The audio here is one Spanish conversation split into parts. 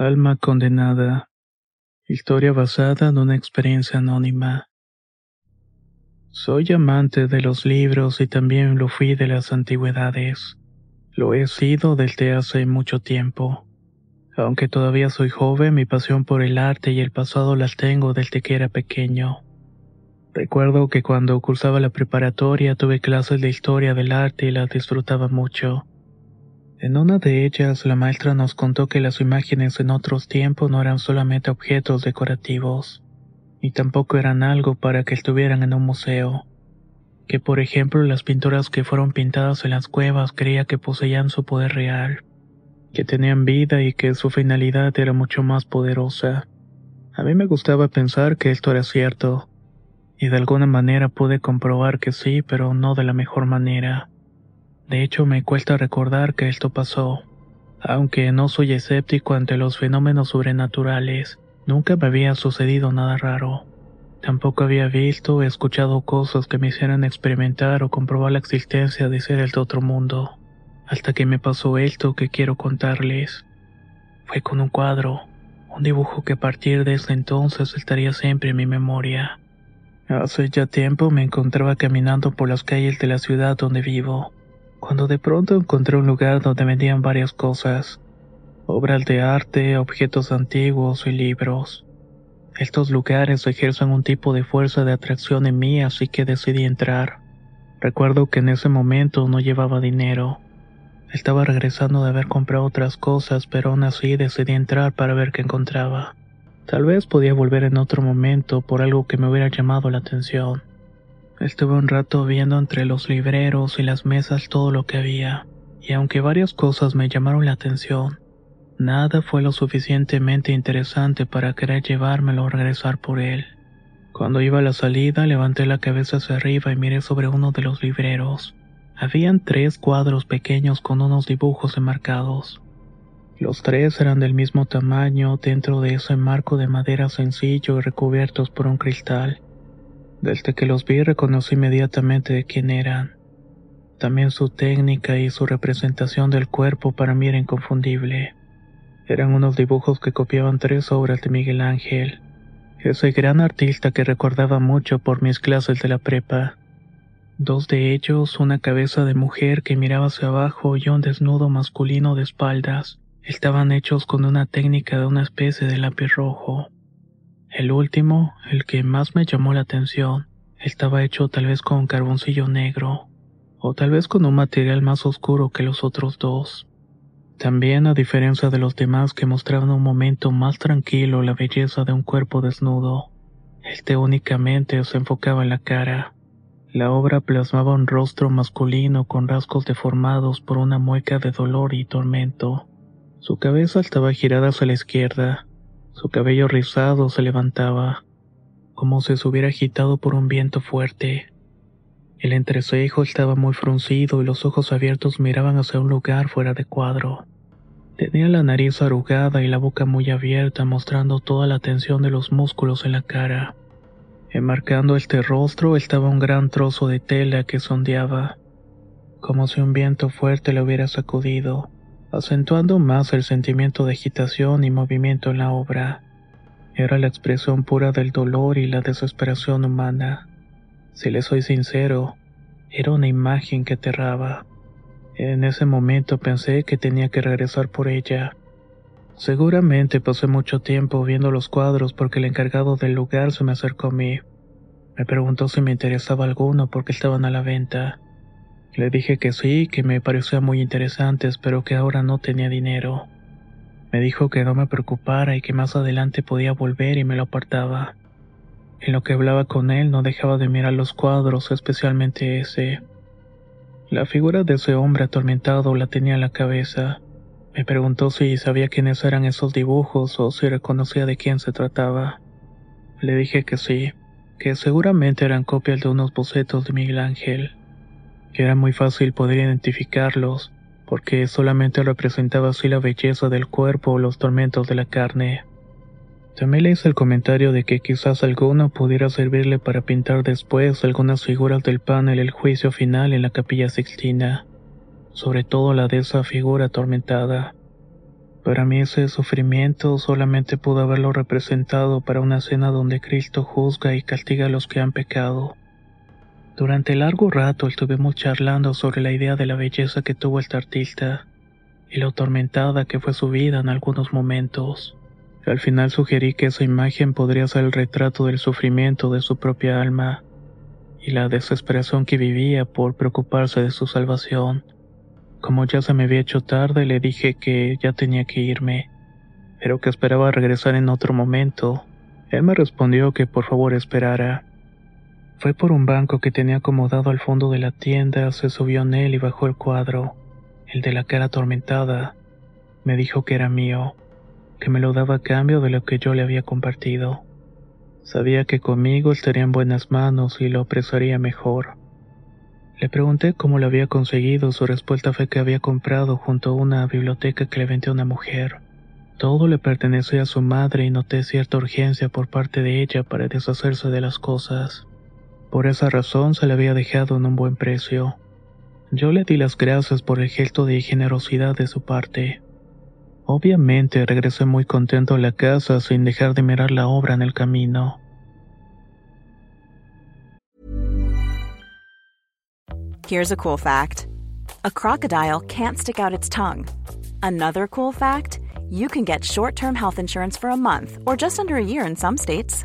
Alma condenada. Historia basada en una experiencia anónima. Soy amante de los libros y también lo fui de las antigüedades. Lo he sido desde hace mucho tiempo. Aunque todavía soy joven, mi pasión por el arte y el pasado las tengo desde que era pequeño. Recuerdo que cuando cursaba la preparatoria tuve clases de historia del arte y las disfrutaba mucho. En una de ellas, la maestra nos contó que las imágenes en otros tiempos no eran solamente objetos decorativos, ni tampoco eran algo para que estuvieran en un museo. Que por ejemplo las pinturas que fueron pintadas en las cuevas creía que poseían su poder real, que tenían vida y que su finalidad era mucho más poderosa. A mí me gustaba pensar que esto era cierto, y de alguna manera pude comprobar que sí, pero no de la mejor manera. De hecho, me cuesta recordar que esto pasó. Aunque no soy escéptico ante los fenómenos sobrenaturales, nunca me había sucedido nada raro. Tampoco había visto o escuchado cosas que me hicieran experimentar o comprobar la existencia de seres de otro mundo. Hasta que me pasó esto que quiero contarles. Fue con un cuadro, un dibujo que a partir de ese entonces estaría siempre en mi memoria. Hace ya tiempo me encontraba caminando por las calles de la ciudad donde vivo, cuando de pronto encontré un lugar donde vendían varias cosas, obras de arte, objetos antiguos y libros. Estos lugares ejercen un tipo de fuerza de atracción en mí, así que decidí entrar. Recuerdo que en ese momento no llevaba dinero. Estaba regresando de haber comprado otras cosas, pero aún así decidí entrar para ver qué encontraba. Tal vez podía volver en otro momento por algo que me hubiera llamado la atención. Estuve un rato viendo entre los libreros y las mesas todo lo que había, y aunque varias cosas me llamaron la atención, nada fue lo suficientemente interesante para querer llevármelo o regresar por él. Cuando iba a la salida levanté la cabeza hacia arriba y miré sobre uno de los libreros. Habían tres cuadros pequeños con unos dibujos enmarcados. Los tres eran del mismo tamaño dentro de ese marco de madera sencillo y recubiertos por un cristal. Desde que los vi reconocí inmediatamente de quién eran. También su técnica y su representación del cuerpo para mí era inconfundible. Eran unos dibujos que copiaban tres obras de Miguel Ángel, ese gran artista que recordaba mucho por mis clases de la prepa. Dos de ellos, una cabeza de mujer que miraba hacia abajo y un desnudo masculino de espaldas, estaban hechos con una técnica de una especie de lápiz rojo. El último, el que más me llamó la atención, estaba hecho tal vez con carboncillo negro, o tal vez con un material más oscuro que los otros dos. También, a diferencia de los demás que mostraban un momento más tranquilo la belleza de un cuerpo desnudo, este únicamente se enfocaba en la cara. La obra plasmaba un rostro masculino con rasgos deformados por una mueca de dolor y tormento. Su cabeza estaba girada hacia la izquierda. Su cabello rizado se levantaba, como si se hubiera agitado por un viento fuerte. El entrecejo estaba muy fruncido y los ojos abiertos miraban hacia un lugar fuera de cuadro. Tenía la nariz arrugada y la boca muy abierta, mostrando toda la tensión de los músculos en la cara. Enmarcando este rostro estaba un gran trozo de tela que sondeaba, como si un viento fuerte le hubiera sacudido acentuando más el sentimiento de agitación y movimiento en la obra. Era la expresión pura del dolor y la desesperación humana. Si le soy sincero, era una imagen que aterraba. En ese momento pensé que tenía que regresar por ella. Seguramente pasé mucho tiempo viendo los cuadros porque el encargado del lugar se me acercó a mí. Me preguntó si me interesaba alguno porque estaban a la venta. Le dije que sí, que me parecía muy interesantes, pero que ahora no tenía dinero. Me dijo que no me preocupara y que más adelante podía volver y me lo apartaba. En lo que hablaba con él no dejaba de mirar los cuadros, especialmente ese. La figura de ese hombre atormentado la tenía en la cabeza. Me preguntó si sabía quiénes eran esos dibujos o si reconocía de quién se trataba. Le dije que sí, que seguramente eran copias de unos bocetos de Miguel Ángel, era muy fácil poder identificarlos, porque solamente representaba así la belleza del cuerpo o los tormentos de la carne. También le hice el comentario de que quizás alguno pudiera servirle para pintar después algunas figuras del panel el juicio final en la capilla sixtina sobre todo la de esa figura atormentada. Para mí ese sufrimiento solamente pudo haberlo representado para una escena donde Cristo juzga y castiga a los que han pecado. Durante largo rato estuvimos charlando sobre la idea de la belleza que tuvo este artista y lo atormentada que fue su vida en algunos momentos. Al final sugerí que esa imagen podría ser el retrato del sufrimiento de su propia alma y la desesperación que vivía por preocuparse de su salvación. Como ya se me había hecho tarde, le dije que ya tenía que irme, pero que esperaba regresar en otro momento. Él me respondió que por favor esperara. Fue por un banco que tenía acomodado al fondo de la tienda, se subió en él y bajó el cuadro, el de la cara atormentada. Me dijo que era mío, que me lo daba a cambio de lo que yo le había compartido. Sabía que conmigo estaría en buenas manos y lo apresaría mejor. Le pregunté cómo lo había conseguido, su respuesta fue que había comprado junto a una biblioteca que le vendió una mujer. Todo le pertenecía a su madre y noté cierta urgencia por parte de ella para deshacerse de las cosas. Por esa razón se le había dejado en un buen precio. Yo le di las gracias por el gesto de generosidad de su parte. Obviamente regresé muy contento a la casa sin dejar de mirar la obra en el camino. Here's a cool fact a crocodile can't stick out its tongue. Another cool fact you can get short term health insurance for a month or just under a year in some states.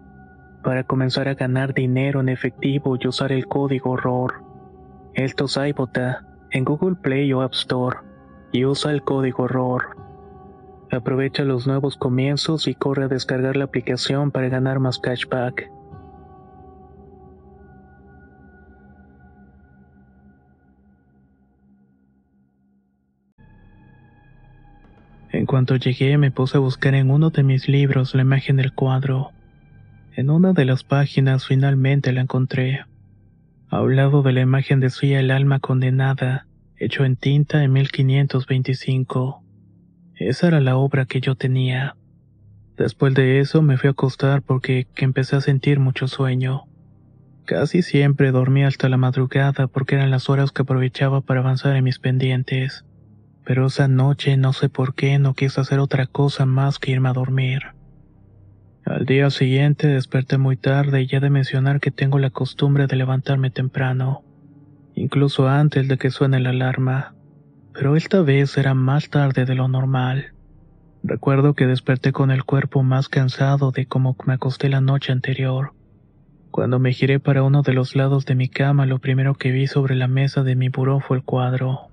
para comenzar a ganar dinero en efectivo y usar el código ROR. Esto es iBota en Google Play o App Store y usa el código ROR. Aprovecha los nuevos comienzos y corre a descargar la aplicación para ganar más cashback. En cuanto llegué me puse a buscar en uno de mis libros la imagen del cuadro. En una de las páginas finalmente la encontré. A un lado de la imagen decía el alma condenada, hecho en tinta en 1525. Esa era la obra que yo tenía. Después de eso me fui a acostar porque empecé a sentir mucho sueño. Casi siempre dormía hasta la madrugada porque eran las horas que aprovechaba para avanzar en mis pendientes. Pero esa noche no sé por qué no quise hacer otra cosa más que irme a dormir. Al día siguiente desperté muy tarde y ya de mencionar que tengo la costumbre de levantarme temprano, incluso antes de que suene la alarma, pero esta vez era más tarde de lo normal. Recuerdo que desperté con el cuerpo más cansado de como me acosté la noche anterior. Cuando me giré para uno de los lados de mi cama, lo primero que vi sobre la mesa de mi buró fue el cuadro.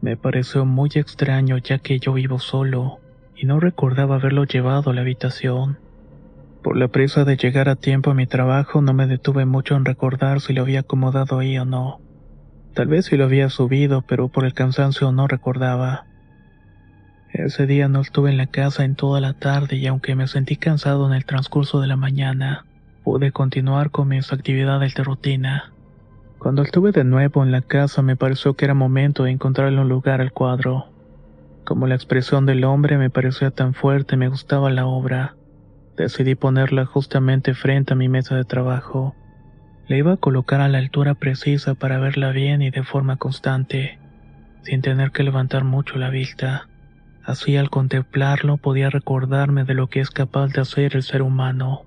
Me pareció muy extraño ya que yo vivo solo y no recordaba haberlo llevado a la habitación. Por la prisa de llegar a tiempo a mi trabajo no me detuve mucho en recordar si lo había acomodado ahí o no. Tal vez si lo había subido, pero por el cansancio no recordaba. Ese día no estuve en la casa en toda la tarde y aunque me sentí cansado en el transcurso de la mañana, pude continuar con mis actividades de rutina. Cuando estuve de nuevo en la casa me pareció que era momento de encontrarle un lugar al cuadro. Como la expresión del hombre me parecía tan fuerte me gustaba la obra. Decidí ponerla justamente frente a mi mesa de trabajo. La iba a colocar a la altura precisa para verla bien y de forma constante, sin tener que levantar mucho la vista. Así al contemplarlo podía recordarme de lo que es capaz de hacer el ser humano.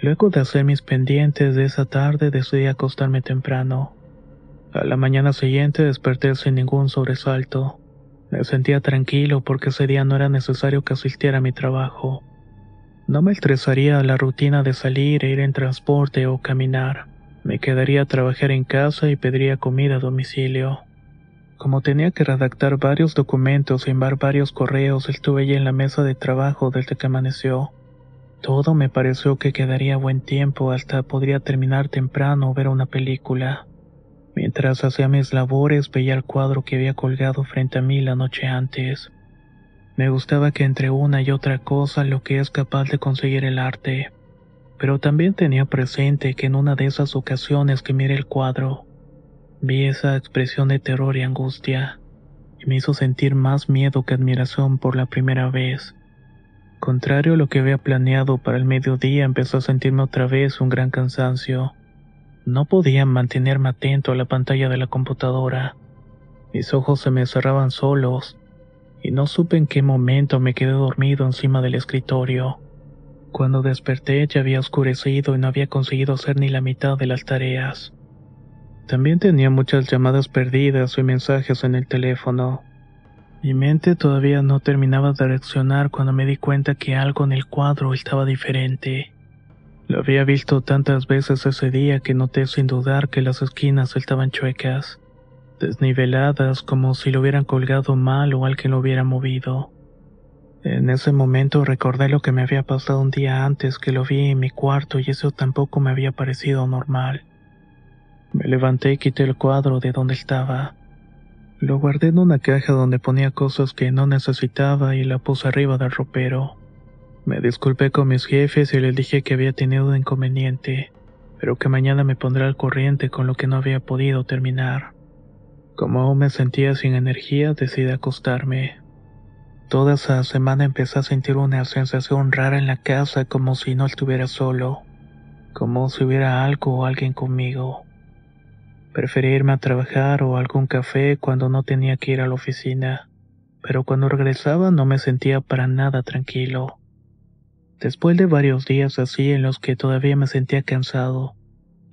Luego de hacer mis pendientes de esa tarde decidí acostarme temprano. A la mañana siguiente desperté sin ningún sobresalto. Me sentía tranquilo porque ese día no era necesario que asistiera a mi trabajo. No me estresaría la rutina de salir e ir en transporte o caminar. Me quedaría a trabajar en casa y pediría comida a domicilio. Como tenía que redactar varios documentos y enviar varios correos, estuve allí en la mesa de trabajo desde que amaneció. Todo me pareció que quedaría buen tiempo hasta podría terminar temprano o ver una película. Mientras hacía mis labores veía el cuadro que había colgado frente a mí la noche antes. Me gustaba que entre una y otra cosa lo que es capaz de conseguir el arte. Pero también tenía presente que en una de esas ocasiones que miré el cuadro, vi esa expresión de terror y angustia, y me hizo sentir más miedo que admiración por la primera vez. Contrario a lo que había planeado para el mediodía, empezó a sentirme otra vez un gran cansancio. No podía mantenerme atento a la pantalla de la computadora. Mis ojos se me cerraban solos y no supe en qué momento me quedé dormido encima del escritorio. Cuando desperté ya había oscurecido y no había conseguido hacer ni la mitad de las tareas. También tenía muchas llamadas perdidas y mensajes en el teléfono. Mi mente todavía no terminaba de reaccionar cuando me di cuenta que algo en el cuadro estaba diferente. Lo había visto tantas veces ese día que noté sin dudar que las esquinas estaban chuecas desniveladas como si lo hubieran colgado mal o alguien lo hubiera movido. En ese momento recordé lo que me había pasado un día antes que lo vi en mi cuarto y eso tampoco me había parecido normal. Me levanté y quité el cuadro de donde estaba. Lo guardé en una caja donde ponía cosas que no necesitaba y la puse arriba del ropero. Me disculpé con mis jefes y les dije que había tenido un inconveniente, pero que mañana me pondré al corriente con lo que no había podido terminar. Como aún me sentía sin energía, decidí acostarme. Toda esa semana empecé a sentir una sensación rara en la casa como si no estuviera solo, como si hubiera algo o alguien conmigo. Preferí irme a trabajar o algún café cuando no tenía que ir a la oficina, pero cuando regresaba no me sentía para nada tranquilo. Después de varios días así en los que todavía me sentía cansado,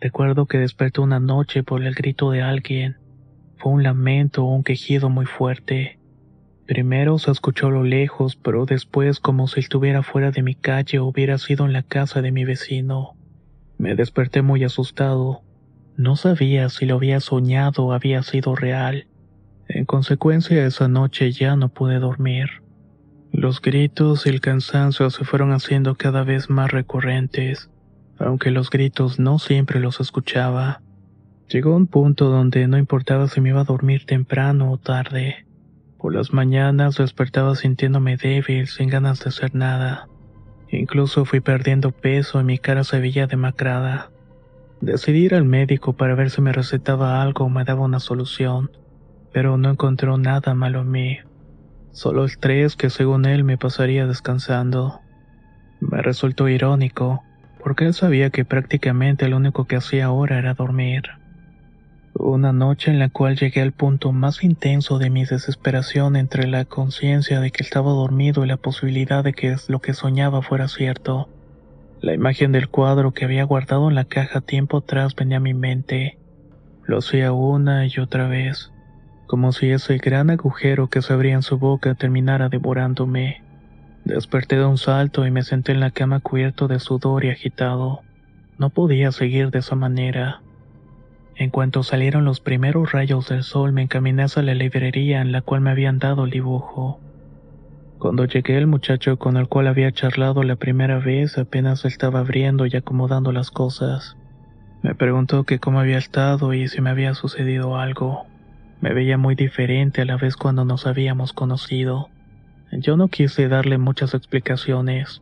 recuerdo que desperté una noche por el grito de alguien fue un lamento o un quejido muy fuerte. Primero se escuchó a lo lejos, pero después como si estuviera fuera de mi calle o hubiera sido en la casa de mi vecino. Me desperté muy asustado. No sabía si lo había soñado o había sido real. En consecuencia, esa noche ya no pude dormir. Los gritos y el cansancio se fueron haciendo cada vez más recurrentes, aunque los gritos no siempre los escuchaba. Llegó un punto donde no importaba si me iba a dormir temprano o tarde. Por las mañanas despertaba sintiéndome débil, sin ganas de hacer nada. Incluso fui perdiendo peso y mi cara se veía demacrada. Decidí ir al médico para ver si me recetaba algo o me daba una solución, pero no encontró nada malo en mí. Solo el estrés que según él me pasaría descansando. Me resultó irónico, porque él sabía que prácticamente lo único que hacía ahora era dormir. Una noche en la cual llegué al punto más intenso de mi desesperación entre la conciencia de que estaba dormido y la posibilidad de que lo que soñaba fuera cierto. La imagen del cuadro que había guardado en la caja tiempo atrás venía a mi mente. Lo hacía una y otra vez, como si ese gran agujero que se abría en su boca terminara devorándome. Desperté de un salto y me senté en la cama cubierto de sudor y agitado. No podía seguir de esa manera. En cuanto salieron los primeros rayos del sol, me encaminé hacia la librería en la cual me habían dado el dibujo. Cuando llegué, el muchacho con el cual había charlado la primera vez apenas estaba abriendo y acomodando las cosas. Me preguntó que cómo había estado y si me había sucedido algo. Me veía muy diferente a la vez cuando nos habíamos conocido. Yo no quise darle muchas explicaciones.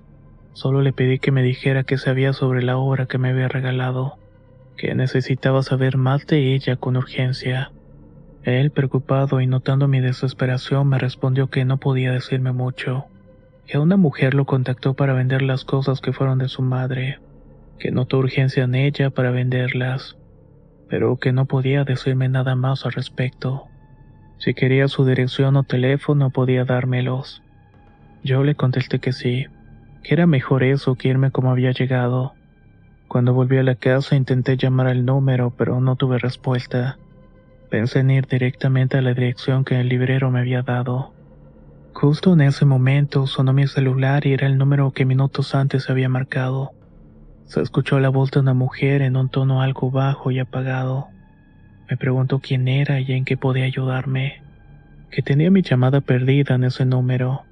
Solo le pedí que me dijera qué sabía sobre la obra que me había regalado que necesitaba saber más de ella con urgencia. Él, preocupado y notando mi desesperación, me respondió que no podía decirme mucho, que una mujer lo contactó para vender las cosas que fueron de su madre, que notó urgencia en ella para venderlas, pero que no podía decirme nada más al respecto. Si quería su dirección o teléfono podía dármelos. Yo le contesté que sí, que era mejor eso que irme como había llegado cuando volví a la casa intenté llamar al número, pero no tuve respuesta. Pensé en ir directamente a la dirección que el librero me había dado. Justo en ese momento sonó mi celular y era el número que minutos antes había marcado. Se escuchó la voz de una mujer en un tono algo bajo y apagado. Me preguntó quién era y en qué podía ayudarme, que tenía mi llamada perdida en ese número.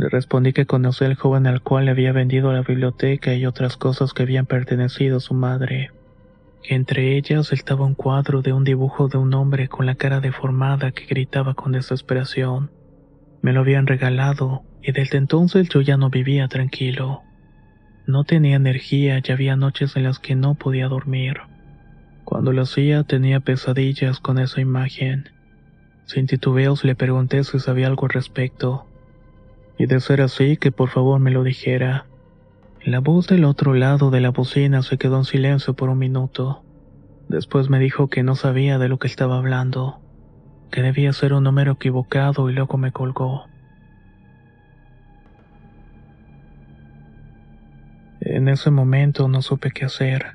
Le respondí que conocía al joven al cual le había vendido la biblioteca y otras cosas que habían pertenecido a su madre. Entre ellas estaba un cuadro de un dibujo de un hombre con la cara deformada que gritaba con desesperación. Me lo habían regalado y desde entonces yo ya no vivía tranquilo. No tenía energía y había noches en las que no podía dormir. Cuando lo hacía tenía pesadillas con esa imagen. Sin titubeos le pregunté si sabía algo al respecto y de ser así que por favor me lo dijera. La voz del otro lado de la bocina se quedó en silencio por un minuto. Después me dijo que no sabía de lo que estaba hablando, que debía ser un número equivocado y luego me colgó. En ese momento no supe qué hacer.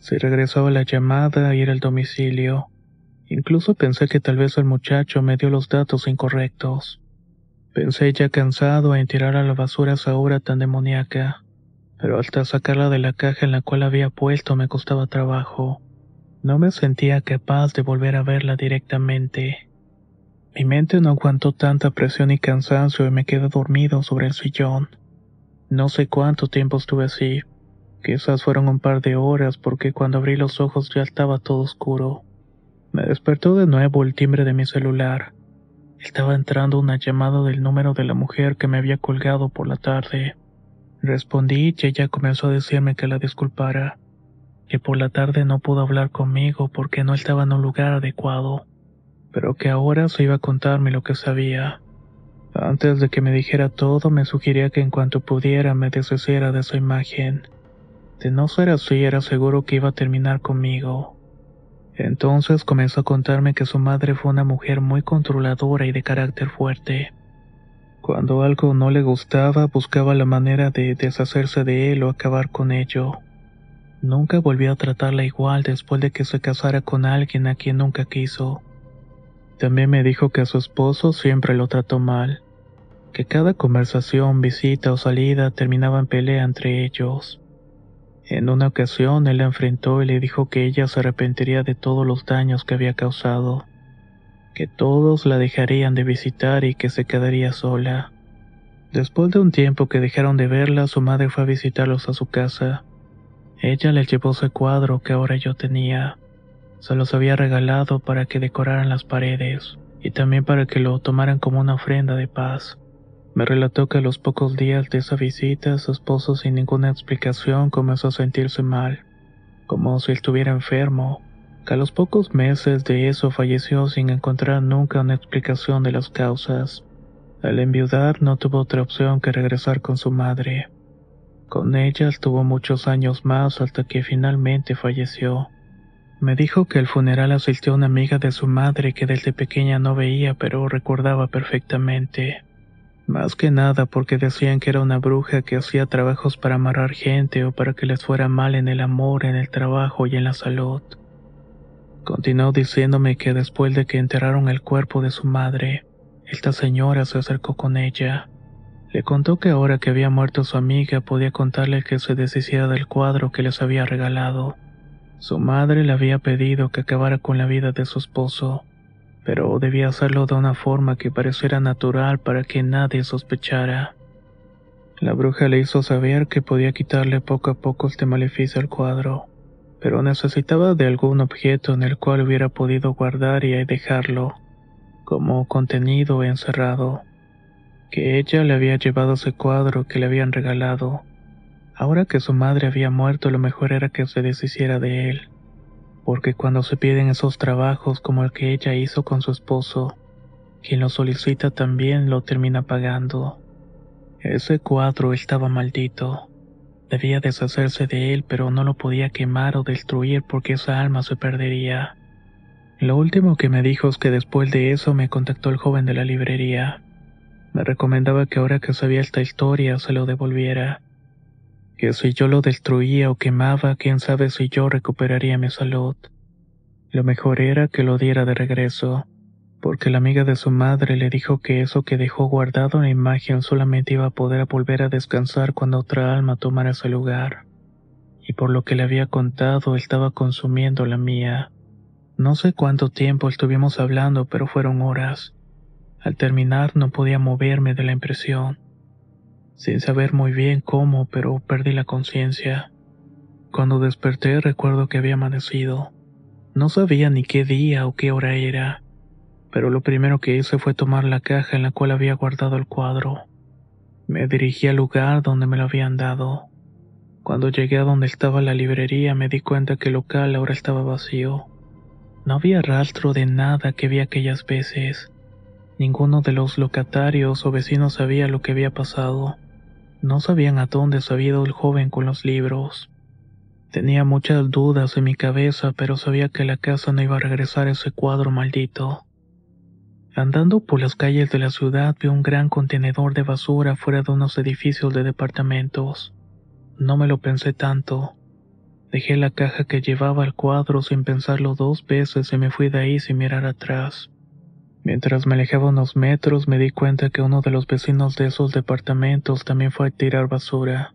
Si regresaba la llamada, ir al domicilio. Incluso pensé que tal vez el muchacho me dio los datos incorrectos. Pensé ya cansado en tirar a la basura esa obra tan demoníaca, pero hasta sacarla de la caja en la cual había puesto me costaba trabajo. No me sentía capaz de volver a verla directamente. Mi mente no aguantó tanta presión y cansancio y me quedé dormido sobre el sillón. No sé cuánto tiempo estuve así. Quizás fueron un par de horas porque cuando abrí los ojos ya estaba todo oscuro. Me despertó de nuevo el timbre de mi celular. Estaba entrando una llamada del número de la mujer que me había colgado por la tarde. Respondí y ella comenzó a decirme que la disculpara, que por la tarde no pudo hablar conmigo porque no estaba en un lugar adecuado, pero que ahora se iba a contarme lo que sabía. Antes de que me dijera todo, me sugería que en cuanto pudiera me deshiciera de esa imagen. De no ser así, era seguro que iba a terminar conmigo. Entonces comenzó a contarme que su madre fue una mujer muy controladora y de carácter fuerte. Cuando algo no le gustaba, buscaba la manera de deshacerse de él o acabar con ello. Nunca volvió a tratarla igual después de que se casara con alguien a quien nunca quiso. También me dijo que a su esposo siempre lo trató mal, que cada conversación, visita o salida terminaba en pelea entre ellos. En una ocasión él la enfrentó y le dijo que ella se arrepentiría de todos los daños que había causado, que todos la dejarían de visitar y que se quedaría sola. Después de un tiempo que dejaron de verla, su madre fue a visitarlos a su casa. Ella le llevó ese cuadro que ahora yo tenía. Se los había regalado para que decoraran las paredes y también para que lo tomaran como una ofrenda de paz. Me relató que a los pocos días de esa visita su esposo sin ninguna explicación comenzó a sentirse mal. como si estuviera enfermo, que a los pocos meses de eso falleció sin encontrar nunca una explicación de las causas. Al enviudar no tuvo otra opción que regresar con su madre. Con ella estuvo muchos años más hasta que finalmente falleció. Me dijo que al funeral asistió una amiga de su madre que desde pequeña no veía pero recordaba perfectamente. Más que nada porque decían que era una bruja que hacía trabajos para amarrar gente o para que les fuera mal en el amor, en el trabajo y en la salud. Continuó diciéndome que después de que enterraron el cuerpo de su madre, esta señora se acercó con ella. Le contó que ahora que había muerto su amiga podía contarle que se deshiciera del cuadro que les había regalado su madre le había pedido que acabara con la vida de su esposo, pero debía hacerlo de una forma que pareciera natural para que nadie sospechara. La bruja le hizo saber que podía quitarle poco a poco este maleficio al cuadro, pero necesitaba de algún objeto en el cual hubiera podido guardar y dejarlo, como contenido encerrado, que ella le había llevado ese cuadro que le habían regalado Ahora que su madre había muerto, lo mejor era que se deshiciera de él, porque cuando se piden esos trabajos como el que ella hizo con su esposo, quien lo solicita también lo termina pagando. Ese cuadro estaba maldito. Debía deshacerse de él, pero no lo podía quemar o destruir porque esa alma se perdería. Lo último que me dijo es que después de eso me contactó el joven de la librería. Me recomendaba que ahora que sabía esta historia se lo devolviera que si yo lo destruía o quemaba, quién sabe si yo recuperaría mi salud. Lo mejor era que lo diera de regreso, porque la amiga de su madre le dijo que eso que dejó guardado en la imagen solamente iba a poder volver a descansar cuando otra alma tomara ese lugar. Y por lo que le había contado, estaba consumiendo la mía. No sé cuánto tiempo estuvimos hablando, pero fueron horas. Al terminar no podía moverme de la impresión sin saber muy bien cómo, pero perdí la conciencia. Cuando desperté recuerdo que había amanecido. No sabía ni qué día o qué hora era, pero lo primero que hice fue tomar la caja en la cual había guardado el cuadro. Me dirigí al lugar donde me lo habían dado. Cuando llegué a donde estaba la librería me di cuenta que el local ahora estaba vacío. No había rastro de nada que vi aquellas veces. Ninguno de los locatarios o vecinos sabía lo que había pasado. No sabían a dónde se había ido el joven con los libros. Tenía muchas dudas en mi cabeza, pero sabía que la casa no iba a regresar ese cuadro maldito. Andando por las calles de la ciudad vi un gran contenedor de basura fuera de unos edificios de departamentos. No me lo pensé tanto. Dejé la caja que llevaba el cuadro sin pensarlo dos veces y me fui de ahí sin mirar atrás. Mientras me alejaba unos metros me di cuenta que uno de los vecinos de esos departamentos también fue a tirar basura.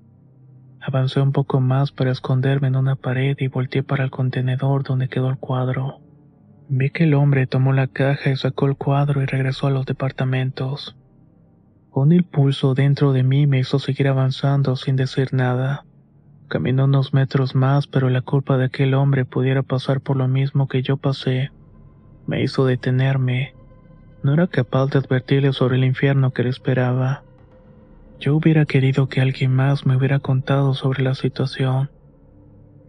Avancé un poco más para esconderme en una pared y volteé para el contenedor donde quedó el cuadro. Vi que el hombre tomó la caja y sacó el cuadro y regresó a los departamentos. Un impulso dentro de mí me hizo seguir avanzando sin decir nada. Caminé unos metros más, pero la culpa de aquel hombre pudiera pasar por lo mismo que yo pasé me hizo detenerme no era capaz de advertirle sobre el infierno que le esperaba. Yo hubiera querido que alguien más me hubiera contado sobre la situación.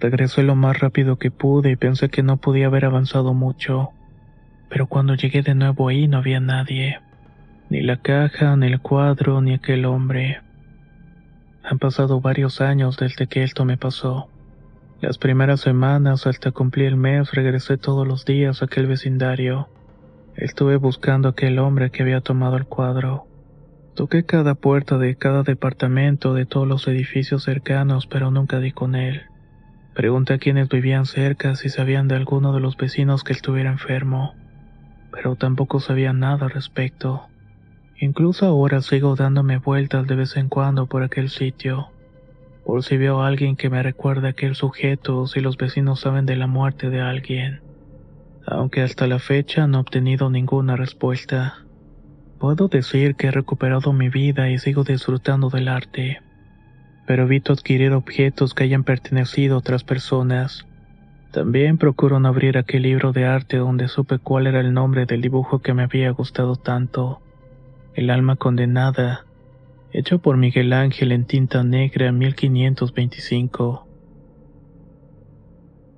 Regresé lo más rápido que pude y pensé que no podía haber avanzado mucho. Pero cuando llegué de nuevo ahí no había nadie. Ni la caja, ni el cuadro, ni aquel hombre. Han pasado varios años desde que esto me pasó. Las primeras semanas, hasta cumplir el mes, regresé todos los días a aquel vecindario. Estuve buscando a aquel hombre que había tomado el cuadro. Toqué cada puerta de cada departamento de todos los edificios cercanos, pero nunca di con él. Pregunté a quienes vivían cerca si sabían de alguno de los vecinos que estuviera enfermo, pero tampoco sabían nada al respecto. Incluso ahora sigo dándome vueltas de vez en cuando por aquel sitio, por si veo a alguien que me recuerde a aquel sujeto o si los vecinos saben de la muerte de alguien aunque hasta la fecha no he obtenido ninguna respuesta. Puedo decir que he recuperado mi vida y sigo disfrutando del arte, pero evito adquirir objetos que hayan pertenecido a otras personas. También procuro no abrir aquel libro de arte donde supe cuál era el nombre del dibujo que me había gustado tanto. El alma condenada, hecho por Miguel Ángel en tinta negra en 1525.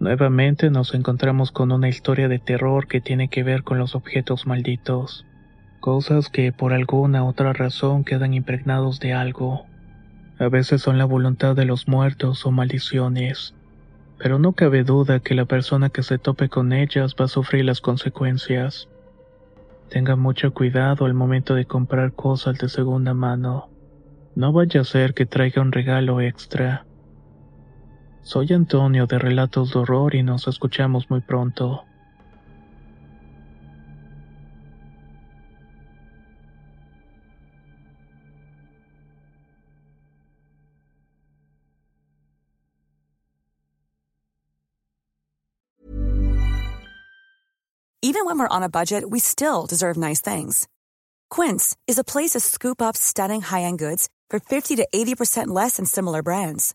Nuevamente nos encontramos con una historia de terror que tiene que ver con los objetos malditos, cosas que por alguna otra razón quedan impregnados de algo. A veces son la voluntad de los muertos o maldiciones, pero no cabe duda que la persona que se tope con ellas va a sufrir las consecuencias. Tenga mucho cuidado al momento de comprar cosas de segunda mano. No vaya a ser que traiga un regalo extra. Soy Antonio de Relatos de Horror y nos escuchamos muy pronto. Even when we're on a budget, we still deserve nice things. Quince is a place to scoop up stunning high-end goods for 50 to 80% less than similar brands.